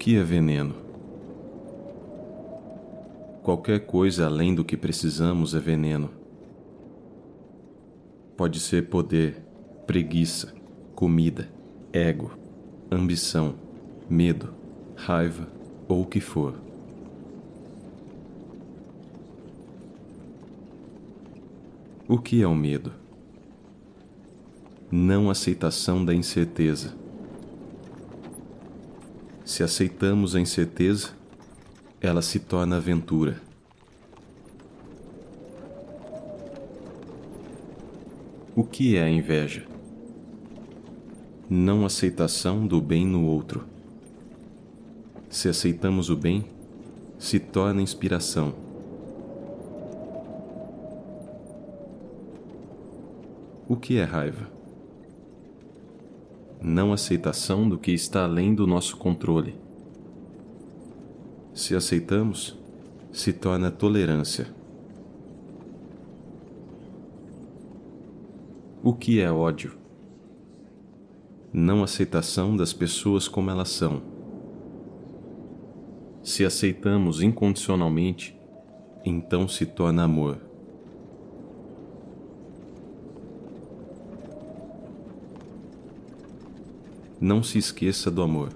que é veneno? Qualquer coisa além do que precisamos é veneno. Pode ser poder, preguiça, comida, ego, ambição, medo, raiva ou o que for. O que é o medo? Não aceitação da incerteza. Se aceitamos a incerteza, ela se torna aventura. O que é a inveja? Não aceitação do bem no outro. Se aceitamos o bem, se torna inspiração. O que é raiva? Não aceitação do que está além do nosso controle. Se aceitamos, se torna tolerância. O que é ódio? Não aceitação das pessoas como elas são. Se aceitamos incondicionalmente, então se torna amor. Não se esqueça do amor.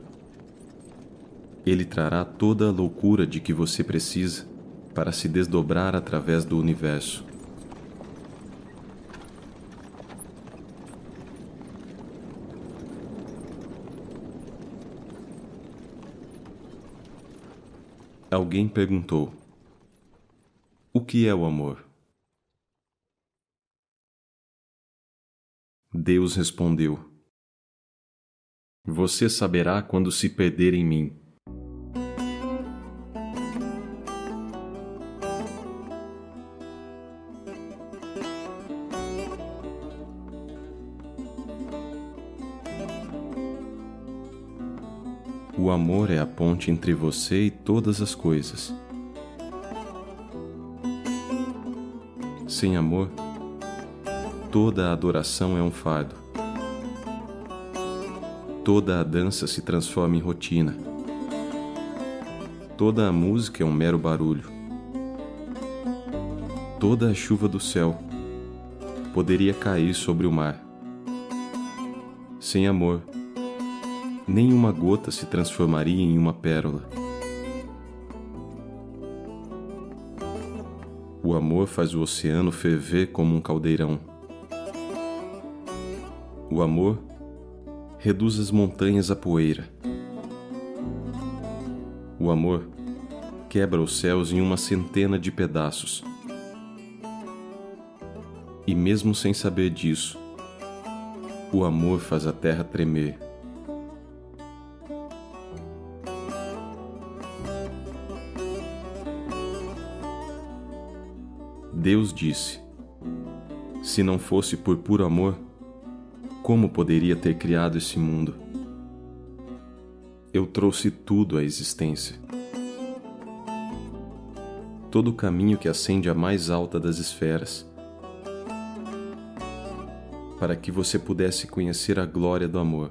Ele trará toda a loucura de que você precisa para se desdobrar através do universo. Alguém perguntou: O que é o amor? Deus respondeu: você saberá quando se perder em mim. O amor é a ponte entre você e todas as coisas. Sem amor, toda adoração é um fardo toda a dança se transforma em rotina. Toda a música é um mero barulho. Toda a chuva do céu poderia cair sobre o mar. Sem amor, nenhuma gota se transformaria em uma pérola. O amor faz o oceano ferver como um caldeirão. O amor reduz as montanhas a poeira. O amor quebra os céus em uma centena de pedaços. E mesmo sem saber disso, o amor faz a terra tremer. Deus disse: Se não fosse por puro amor, como poderia ter criado esse mundo? Eu trouxe tudo à existência. Todo o caminho que ascende à mais alta das esferas, para que você pudesse conhecer a glória do amor.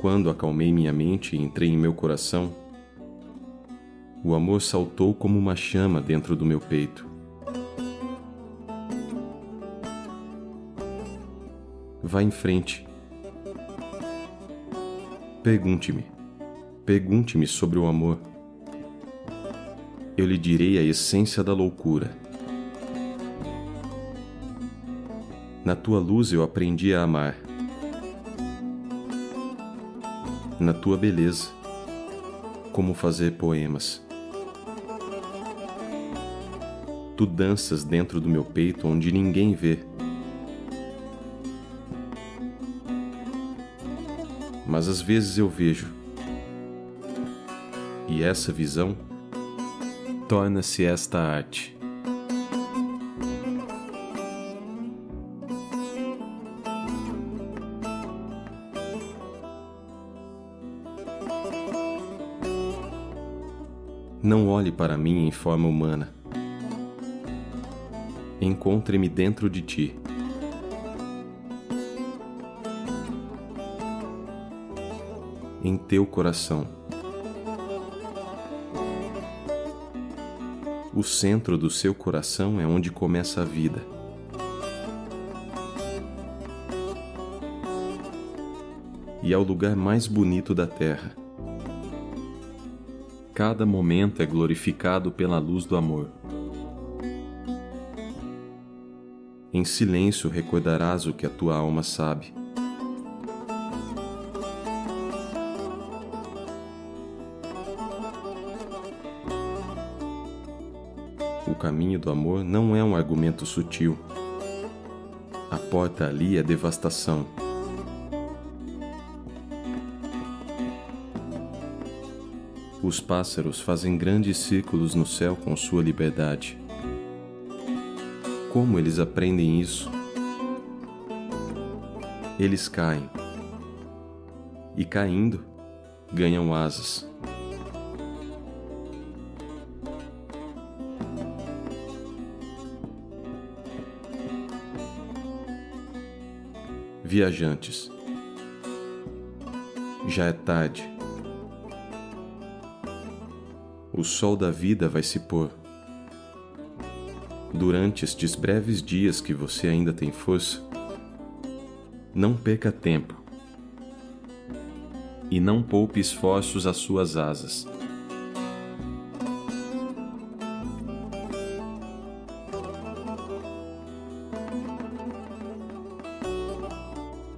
Quando acalmei minha mente e entrei em meu coração, o amor saltou como uma chama dentro do meu peito. Vá em frente. Pergunte-me. Pergunte-me sobre o amor. Eu lhe direi a essência da loucura. Na tua luz eu aprendi a amar. Na tua beleza, como fazer poemas. Tu danças dentro do meu peito onde ninguém vê. Mas às vezes eu vejo. E essa visão torna-se esta arte. Não olhe para mim em forma humana encontre-me dentro de ti. Em teu coração. O centro do seu coração é onde começa a vida. E é o lugar mais bonito da terra. Cada momento é glorificado pela luz do amor. Em silêncio recordarás o que a tua alma sabe. O caminho do amor não é um argumento sutil. A porta ali é devastação. Os pássaros fazem grandes círculos no céu com sua liberdade. Como eles aprendem isso? Eles caem. E caindo, ganham asas. Viajantes. Já é tarde. O sol da vida vai se pôr durante estes breves dias que você ainda tem força, não perca tempo e não poupe esforços às suas asas.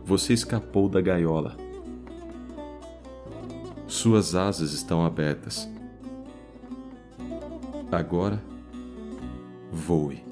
Você escapou da gaiola. Suas asas estão abertas. Agora voe.